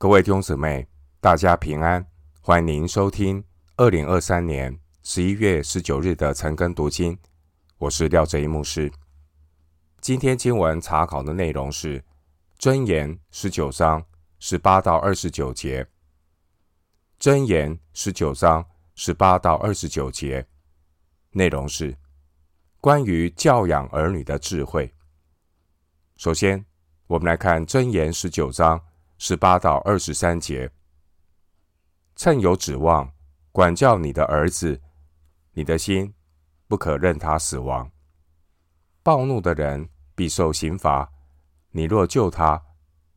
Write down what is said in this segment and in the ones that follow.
各位弟兄姊妹，大家平安，欢迎您收听二零二三年十一月十九日的晨更读经。我是廖哲一牧师。今天经文查考的内容是《箴言》十九章十八到二十九节，《箴言》十九章十八到二十九节内容是关于教养儿女的智慧。首先，我们来看《箴言》十九章十八到二十三节。趁有指望，管教你的儿子，你的心不可任他死亡。暴怒的人必受刑罚，你若救他，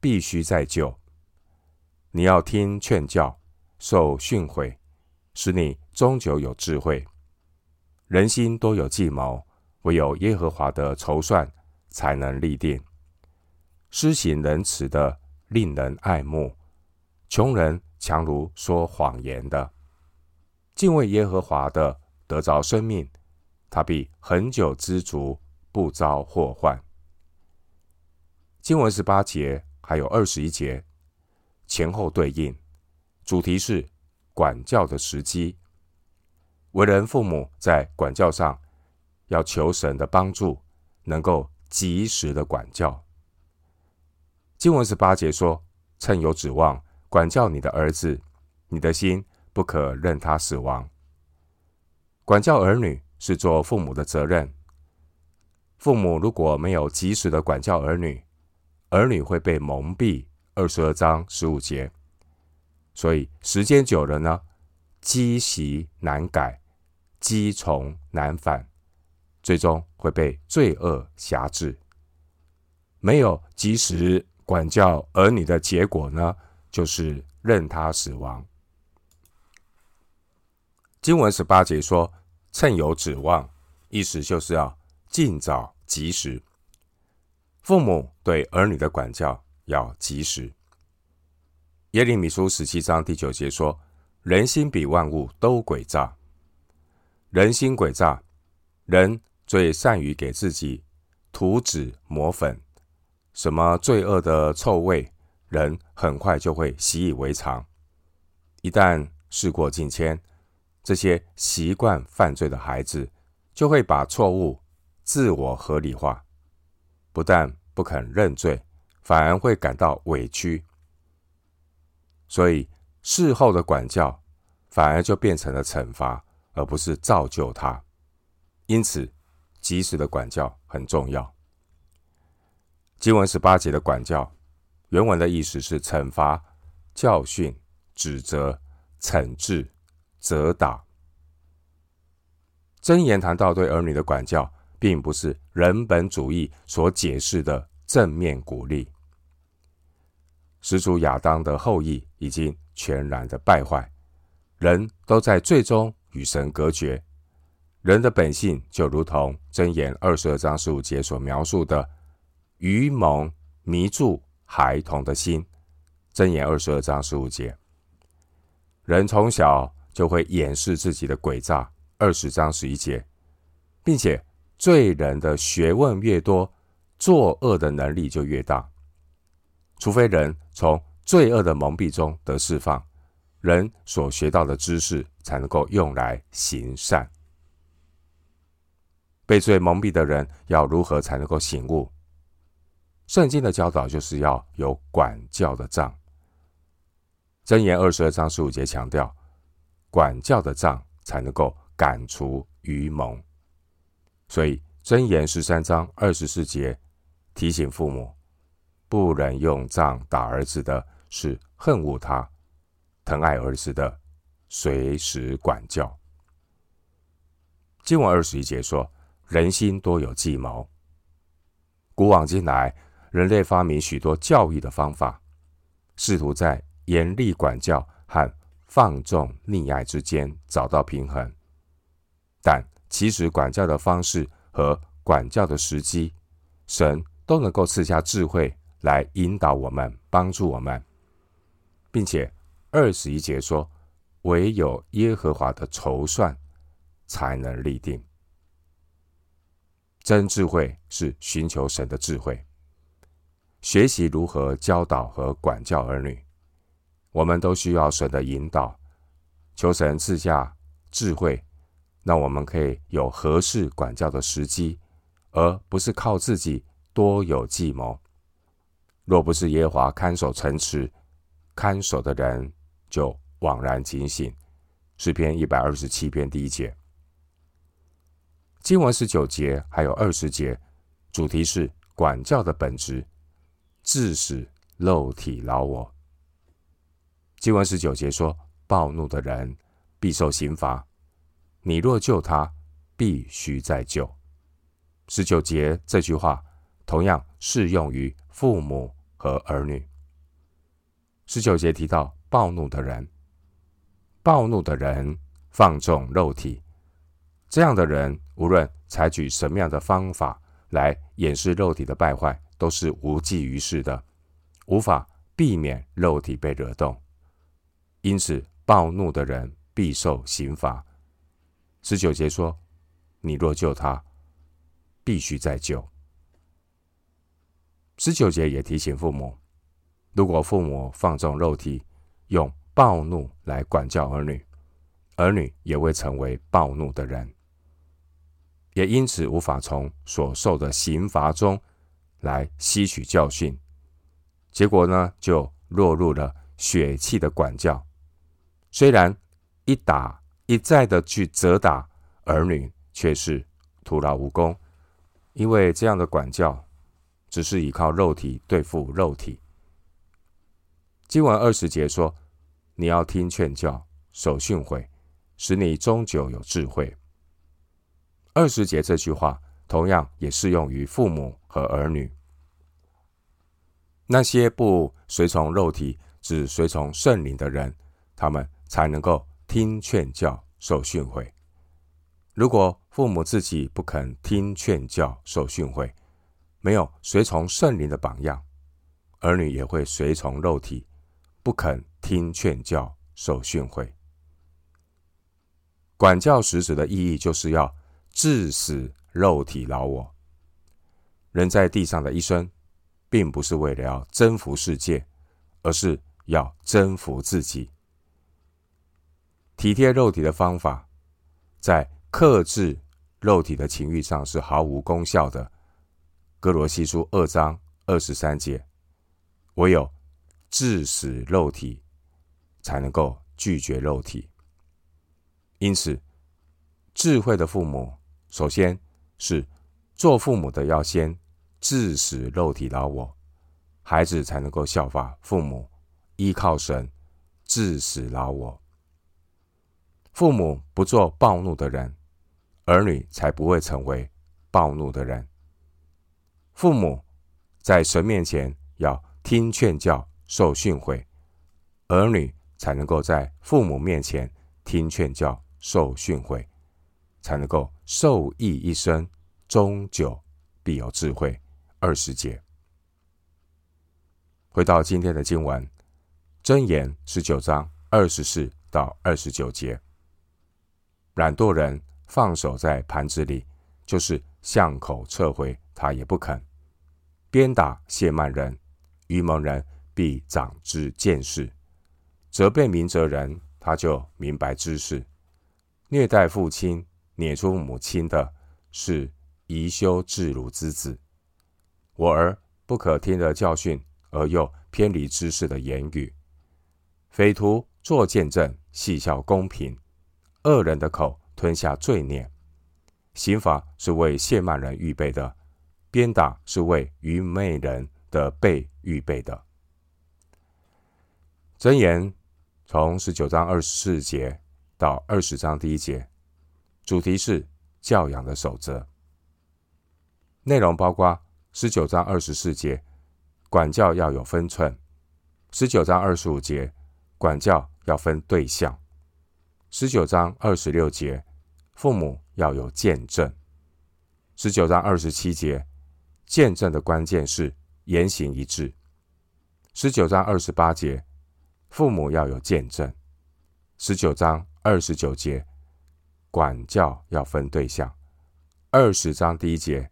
必须再救。你要听劝教，受训诲，使你终究有智慧。人心多有计谋，唯有耶和华的筹算才能立定。施行仁慈的，令人爱慕；穷人强如说谎言的。敬畏耶和华的，得着生命，他必恒久知足，不遭祸患。经文十八节还有二十一节，前后对应，主题是管教的时机。为人父母在管教上，要求神的帮助，能够及时的管教。经文十八节说：“趁有指望，管教你的儿子，你的心不可任他死亡。”管教儿女是做父母的责任。父母如果没有及时的管教儿女，儿女会被蒙蔽。二十二章十五节。所以时间久了呢，积习难改，积从难返，最终会被罪恶辖制。没有及时。管教儿女的结果呢，就是任他死亡。经文十八节说：“趁有指望”，意思就是要尽早、及时。父母对儿女的管教要及时。耶利米书十七章第九节说：“人心比万物都诡诈，人心诡诈，人最善于给自己涂脂抹粉。”什么罪恶的臭味，人很快就会习以为常。一旦事过境迁，这些习惯犯罪的孩子就会把错误自我合理化，不但不肯认罪，反而会感到委屈。所以事后的管教反而就变成了惩罚，而不是造就他。因此，及时的管教很重要。经文十八节的管教，原文的意思是惩罚、教训、指责、惩治、责打。箴言谈到对儿女的管教，并不是人本主义所解释的正面鼓励。始祖亚当的后裔已经全然的败坏，人都在最终与神隔绝。人的本性就如同箴言二十二章十五节所描述的。愚蒙迷住孩童的心，箴言二十二章十五节。人从小就会掩饰自己的诡诈，二十章十一节，并且罪人的学问越多，作恶的能力就越大。除非人从罪恶的蒙蔽中得释放，人所学到的知识才能够用来行善。被罪蒙蔽的人要如何才能够醒悟？圣经的教导就是要有管教的杖。箴言二十二章十五节强调，管教的杖才能够赶除愚蒙。所以箴言十三章二十四节提醒父母，不能用杖打儿子的是恨恶他；疼爱儿子的，随时管教。经文二十一节说，人心多有计谋，古往今来。人类发明许多教育的方法，试图在严厉管教和放纵溺爱之间找到平衡。但其实管教的方式和管教的时机，神都能够赐下智慧来引导我们、帮助我们，并且二十一节说，唯有耶和华的筹算才能立定。真智慧是寻求神的智慧。学习如何教导和管教儿女，我们都需要神的引导，求神赐下智慧，让我们可以有合适管教的时机，而不是靠自己多有计谋。若不是耶和华看守城池，看守的人就枉然警醒。诗篇一百二十七篇第一节，经文十九节还有二十节，主题是管教的本质，致使肉体老我。经文十九节说：“暴怒的人必受刑罚，你若救他，必须再救。”十九节这句话同样适用于父母和儿女。十九节提到暴怒的人，暴怒的人放纵肉体，这样的人无论采取什么样的方法来掩饰肉体的败坏，都是无济于事的，无法避免肉体被惹动。因此，暴怒的人必受刑罚。十九节说：“你若救他，必须再救。”十九节也提醒父母，如果父母放纵肉体，用暴怒来管教儿女，儿女也会成为暴怒的人，也因此无法从所受的刑罚中来吸取教训，结果呢，就落入了血气的管教。虽然一打一再的去责打儿女，却是徒劳无功，因为这样的管教只是依靠肉体对付肉体。经文二十节说：“你要听劝教，守训诲，使你终久有智慧。”二十节这句话同样也适用于父母和儿女。那些不随从肉体，只随从圣灵的人，他们。才能够听劝教、受训诲。如果父母自己不肯听劝教、受训诲，没有随从圣灵的榜样，儿女也会随从肉体，不肯听劝教、受训诲。管教实质的意义，就是要致使肉体老我。人在地上的一生，并不是为了要征服世界，而是要征服自己。体贴肉体的方法，在克制肉体的情欲上是毫无功效的。歌罗西书二章二十三节，唯有致死肉体，才能够拒绝肉体。因此，智慧的父母，首先是做父母的要先致死肉体老我，孩子才能够效法父母，依靠神致死老我。父母不做暴怒的人，儿女才不会成为暴怒的人。父母在神面前要听劝教、受训诲，儿女才能够在父母面前听劝教、受训诲，才能够受益一生，终久必有智慧。二十节，回到今天的经文，箴言十九章二十四到二十九节。懒惰人放手在盘子里，就是巷口撤回，他也不肯。鞭打谢慢人，愚蒙人必长知见识；责备明哲人，他就明白知识。虐待父亲、撵出母亲的，是贻羞自辱之子。我儿不可听了教训，而又偏离知识的言语。匪徒作见证，戏笑公平。恶人的口吞下罪孽，刑罚是为亵慢人预备的，鞭打是为愚昧人的背预备的。箴言从十九章二十四节到二十章第一节，主题是教养的守则，内容包括十九章二十四节管教要有分寸，十九章二十五节管教要分对象。十九章二十六节，父母要有见证。十九章二十七节，见证的关键是言行一致。十九章二十八节，父母要有见证。十九章二十九节，管教要分对象。二十章第一节，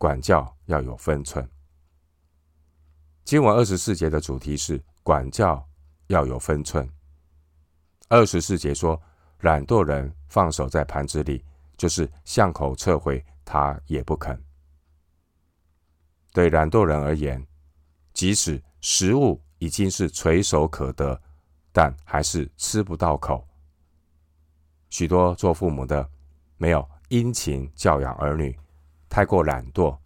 管教要有分寸。经文二十四节的主题是管教要有分寸。二十四节说，懒惰人放手在盘子里，就是巷口撤回，他也不肯。对懒惰人而言，即使食物已经是垂手可得，但还是吃不到口。许多做父母的没有殷勤教养儿女，太过懒惰，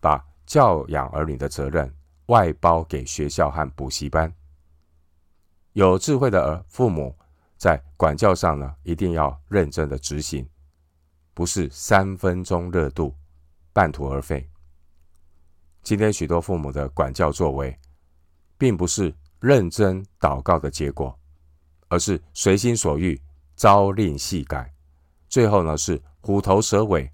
把教养儿女的责任外包给学校和补习班。有智慧的儿父母在管教上呢，一定要认真的执行，不是三分钟热度，半途而废。今天许多父母的管教作为，并不是认真祷告的结果，而是随心所欲，朝令夕改，最后呢是虎头蛇尾，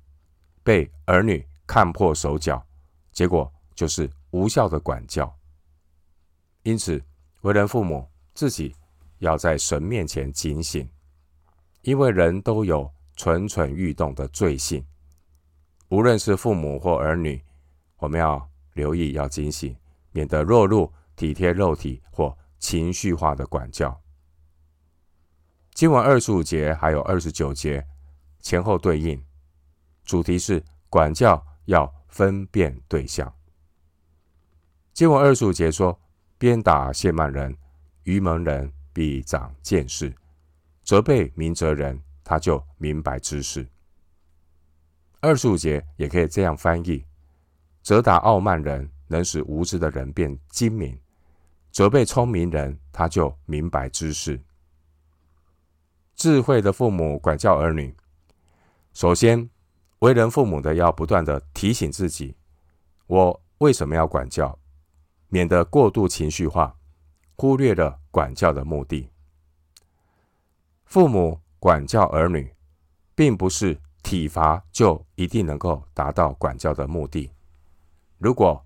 被儿女看破手脚，结果就是无效的管教。因此，为人父母自己要在神面前警醒，因为人都有蠢蠢欲动的罪性，无论是父母或儿女，我们要留意，要警醒，免得落入体贴肉体或情绪化的管教。经文二十五节还有二十九节前后对应，主题是管教要分辨对象。经文二十五节说：“鞭打亵慢人，愚蒙人必长见识；责备明哲人，他就明白知识。”二十五节也可以这样翻译。责打傲慢人，能使无知的人变精明；责备聪明人，他就明白知识。智慧的父母管教儿女，首先，为人父母的要不断的提醒自己：我为什么要管教？免得过度情绪化，忽略了管教的目的。父母管教儿女，并不是体罚就一定能够达到管教的目的。如果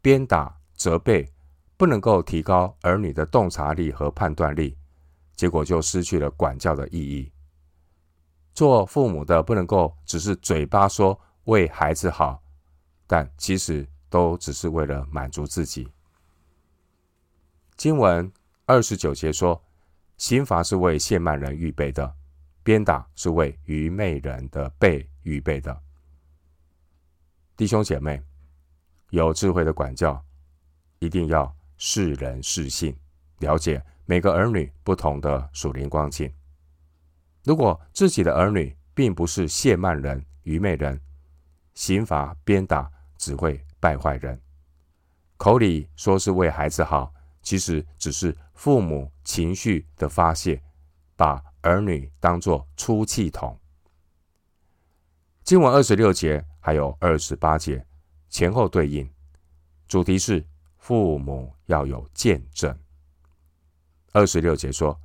鞭打、责备不能够提高儿女的洞察力和判断力，结果就失去了管教的意义。做父母的不能够只是嘴巴说为孩子好，但其实都只是为了满足自己。经文二十九节说：“刑罚是为亵慢人预备的，鞭打是为愚昧人的背预备的。”弟兄姐妹。有智慧的管教，一定要识人识性，了解每个儿女不同的属灵光景。如果自己的儿女并不是亵慢人、愚昧人，刑罚鞭打只会败坏人。口里说是为孩子好，其实只是父母情绪的发泄，把儿女当作出气筒。经文二十六节还有二十八节。前后对应，主题是父母要有见证。二十六节说，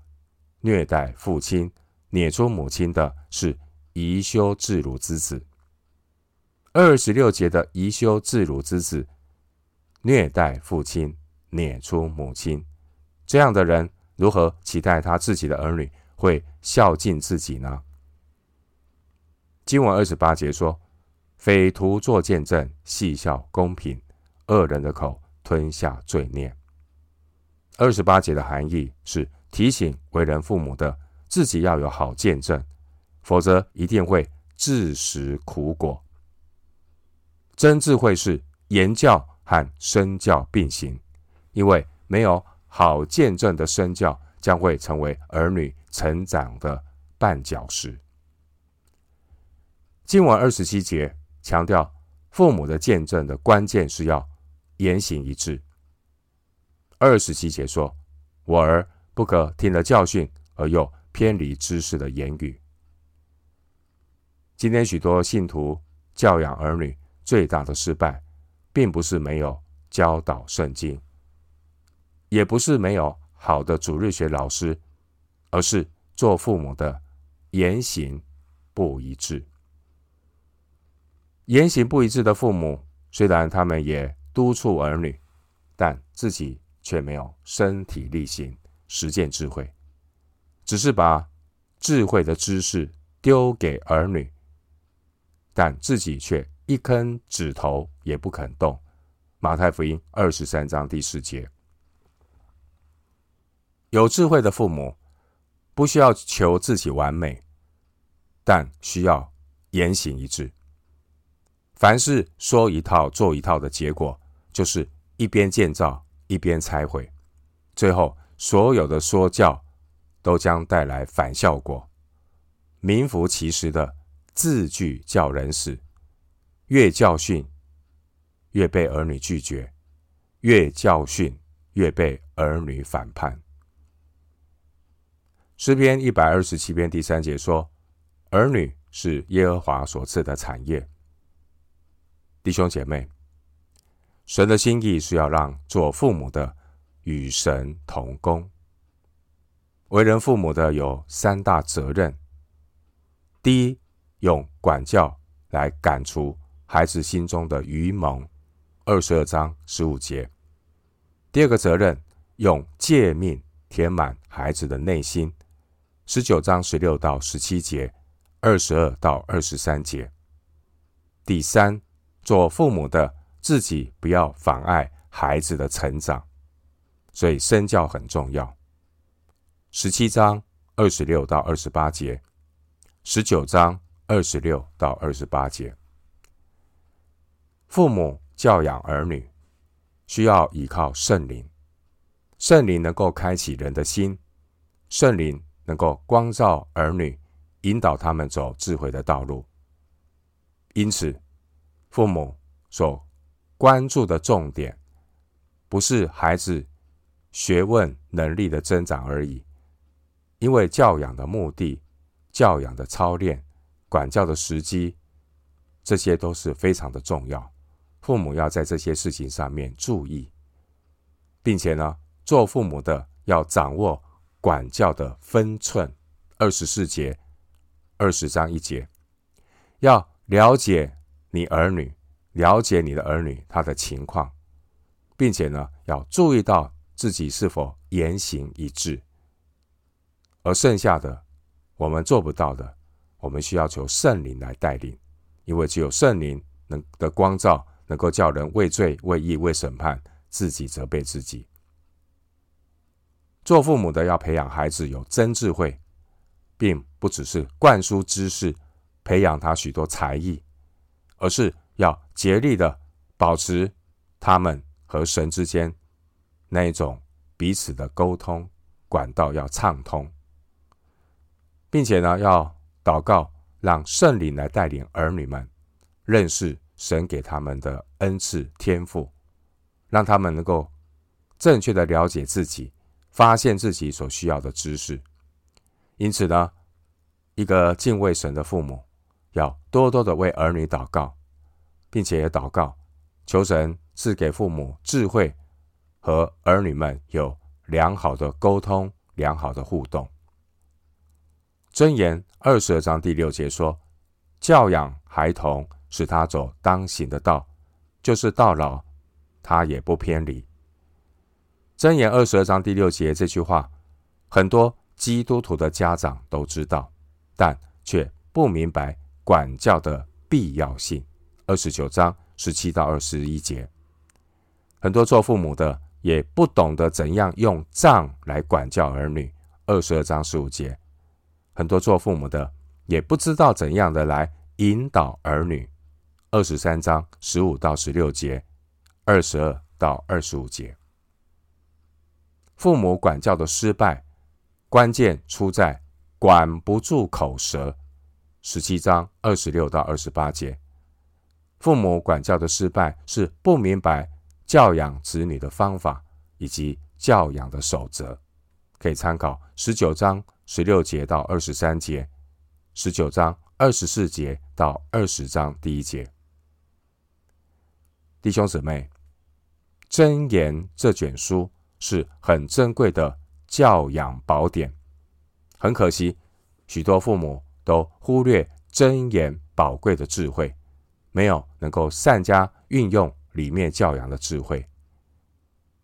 虐待父亲、弑出母亲的是宜修自如之子。二十六节的宜修自如之子，虐待父亲、弑出母亲，这样的人如何期待他自己的儿女会孝敬自己呢？经文二十八节说。匪徒作见证，戏笑公平；恶人的口吞下罪孽。二十八节的含义是提醒为人父母的自己要有好见证，否则一定会自食苦果。真智慧是言教和身教并行，因为没有好见证的身教，将会成为儿女成长的绊脚石。经文二十七节。强调父母的见证的关键是要言行一致。二十七节说：“我儿不可听了教训而又偏离知识的言语。”今天许多信徒教养儿女最大的失败，并不是没有教导圣经，也不是没有好的主日学老师，而是做父母的言行不一致。言行不一致的父母，虽然他们也督促儿女，但自己却没有身体力行实践智慧，只是把智慧的知识丢给儿女，但自己却一根指头也不肯动。马太福音二十三章第四节，有智慧的父母不需要求自己完美，但需要言行一致。凡事说一套做一套的结果，就是一边建造一边拆毁，最后所有的说教都将带来反效果，名副其实的字句教人死，越教训越被儿女拒绝，越教训越被儿女反叛。诗篇一百二十七篇第三节说：“儿女是耶和华所赐的产业。”弟兄姐妹，神的心意是要让做父母的与神同工。为人父母的有三大责任：第一，用管教来赶除孩子心中的愚蒙，二十二章十五节；第二个责任，用诫命填满孩子的内心，十九章十六到十七节，二十二到二十三节；第三。做父母的自己不要妨碍孩子的成长，所以身教很重要。十七章二十六到二十八节，十九章二十六到二十八节，父母教养儿女需要依靠圣灵，圣灵能够开启人的心，圣灵能够光照儿女，引导他们走智慧的道路。因此。父母所关注的重点，不是孩子学问能力的增长而已，因为教养的目的、教养的操练、管教的时机，这些都是非常的重要。父母要在这些事情上面注意，并且呢，做父母的要掌握管教的分寸。二十四节、二十章一节，要了解。你儿女了解你的儿女他的情况，并且呢，要注意到自己是否言行一致。而剩下的我们做不到的，我们需要求圣灵来带领，因为只有圣灵能的光照，能够叫人为罪、为义、为审判，自己责备自己。做父母的要培养孩子有真智慧，并不只是灌输知识，培养他许多才艺。而是要竭力的保持他们和神之间那一种彼此的沟通管道要畅通，并且呢，要祷告，让圣灵来带领儿女们认识神给他们的恩赐天赋，让他们能够正确的了解自己，发现自己所需要的知识。因此呢，一个敬畏神的父母。要多多的为儿女祷告，并且也祷告，求神赐给父母智慧和儿女们有良好的沟通、良好的互动。箴言二十二章第六节说：“教养孩童，使他走当行的道，就是到老，他也不偏离。”箴言二十二章第六节这句话，很多基督徒的家长都知道，但却不明白。管教的必要性，二十九章十七到二十一节，很多做父母的也不懂得怎样用杖来管教儿女，二十二章十五节，很多做父母的也不知道怎样的来引导儿女，二十三章十五到十六节，二十二到二十五节，父母管教的失败，关键出在管不住口舌。十七章二十六到二十八节，父母管教的失败是不明白教养子女的方法以及教养的守则，可以参考十九章十六节到二十三节，十九章二十四节到二十章第一节。弟兄姊妹，箴言这卷书是很珍贵的教养宝典，很可惜，许多父母。都忽略箴言宝贵的智慧，没有能够善加运用里面教养的智慧。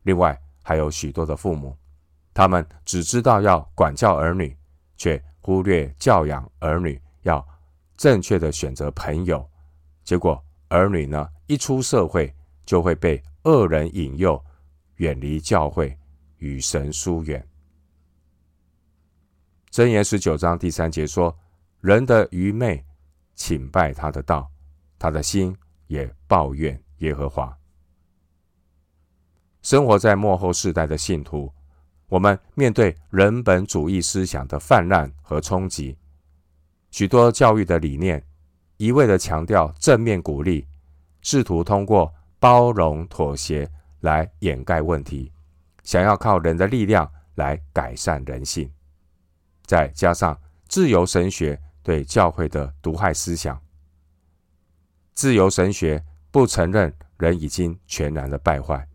另外，还有许多的父母，他们只知道要管教儿女，却忽略教养儿女要正确的选择朋友。结果，儿女呢，一出社会就会被恶人引诱，远离教会，与神疏远。箴言十九章第三节说：“人的愚昧，请拜他的道，他的心也抱怨耶和华。”生活在末后世代的信徒，我们面对人本主义思想的泛滥和冲击，许多教育的理念一味的强调正面鼓励，试图通过包容妥协来掩盖问题，想要靠人的力量来改善人性。再加上自由神学对教会的毒害思想，自由神学不承认人已经全然的败坏。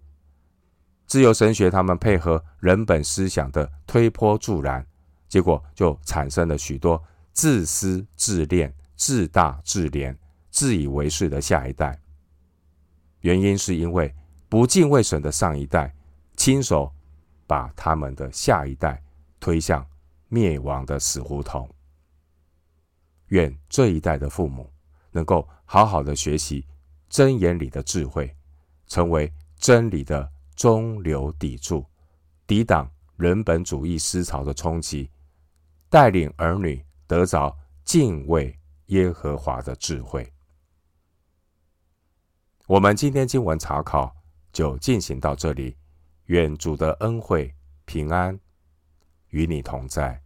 自由神学，他们配合人本思想的推波助澜，结果就产生了许多自私自恋、自大自怜、自以为是的下一代。原因是因为不敬畏神的上一代，亲手把他们的下一代推向灭亡的死胡同。愿这一代的父母能够好好的学习真言里的智慧，成为真理的。中流砥柱，抵挡人本主义思潮的冲击，带领儿女得着敬畏耶和华的智慧。我们今天经文查考就进行到这里，愿主的恩惠平安与你同在。